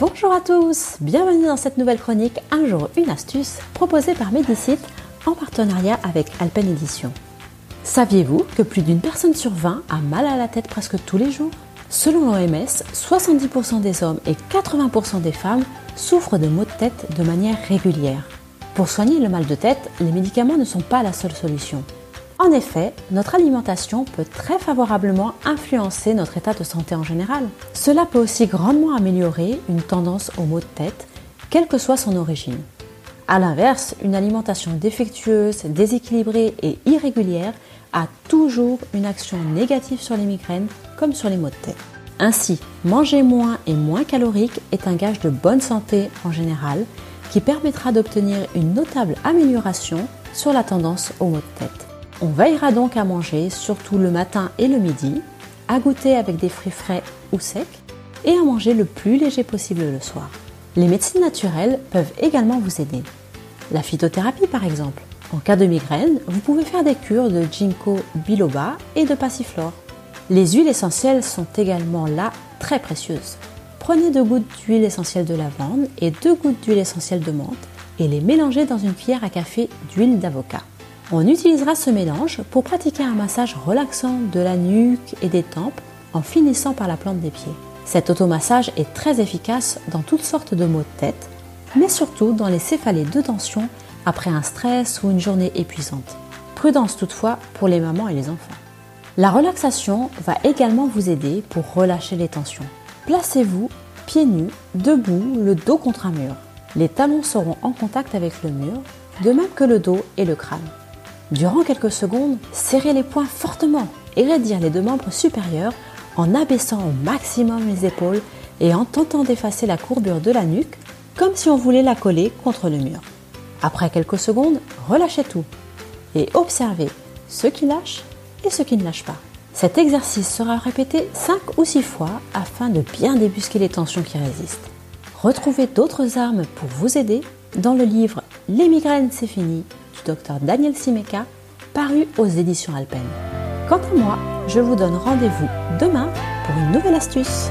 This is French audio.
Bonjour à tous, bienvenue dans cette nouvelle chronique Un jour une astuce proposée par Medicite en partenariat avec Alpen Edition. Saviez-vous que plus d'une personne sur 20 a mal à la tête presque tous les jours? Selon l'OMS, 70% des hommes et 80% des femmes souffrent de maux de tête de manière régulière. Pour soigner le mal de tête, les médicaments ne sont pas la seule solution. En effet, notre alimentation peut très favorablement influencer notre état de santé en général. Cela peut aussi grandement améliorer une tendance aux maux de tête, quelle que soit son origine. A l'inverse, une alimentation défectueuse, déséquilibrée et irrégulière a toujours une action négative sur les migraines comme sur les maux de tête. Ainsi, manger moins et moins calorique est un gage de bonne santé en général qui permettra d'obtenir une notable amélioration sur la tendance aux maux de tête. On veillera donc à manger, surtout le matin et le midi, à goûter avec des fruits frais ou secs et à manger le plus léger possible le soir. Les médecines naturelles peuvent également vous aider. La phytothérapie par exemple. En cas de migraine, vous pouvez faire des cures de ginkgo biloba et de passiflore. Les huiles essentielles sont également là très précieuses. Prenez deux gouttes d'huile essentielle de lavande et deux gouttes d'huile essentielle de menthe et les mélangez dans une cuillère à café d'huile d'avocat. On utilisera ce mélange pour pratiquer un massage relaxant de la nuque et des tempes en finissant par la plante des pieds. Cet automassage est très efficace dans toutes sortes de maux de tête, mais surtout dans les céphalées de tension après un stress ou une journée épuisante. Prudence toutefois pour les mamans et les enfants. La relaxation va également vous aider pour relâcher les tensions. Placez-vous pieds nus, debout, le dos contre un mur. Les talons seront en contact avec le mur, de même que le dos et le crâne. Durant quelques secondes, serrez les poings fortement et raidir les deux membres supérieurs en abaissant au maximum les épaules et en tentant d'effacer la courbure de la nuque comme si on voulait la coller contre le mur. Après quelques secondes, relâchez tout et observez ce qui lâche et ce qui ne lâche pas. Cet exercice sera répété 5 ou 6 fois afin de bien débusquer les tensions qui résistent. Retrouvez d'autres armes pour vous aider dans le livre Les migraines, c'est fini docteur Daniel Simeka, paru aux éditions Alpen. Quant à moi, je vous donne rendez-vous demain pour une nouvelle astuce.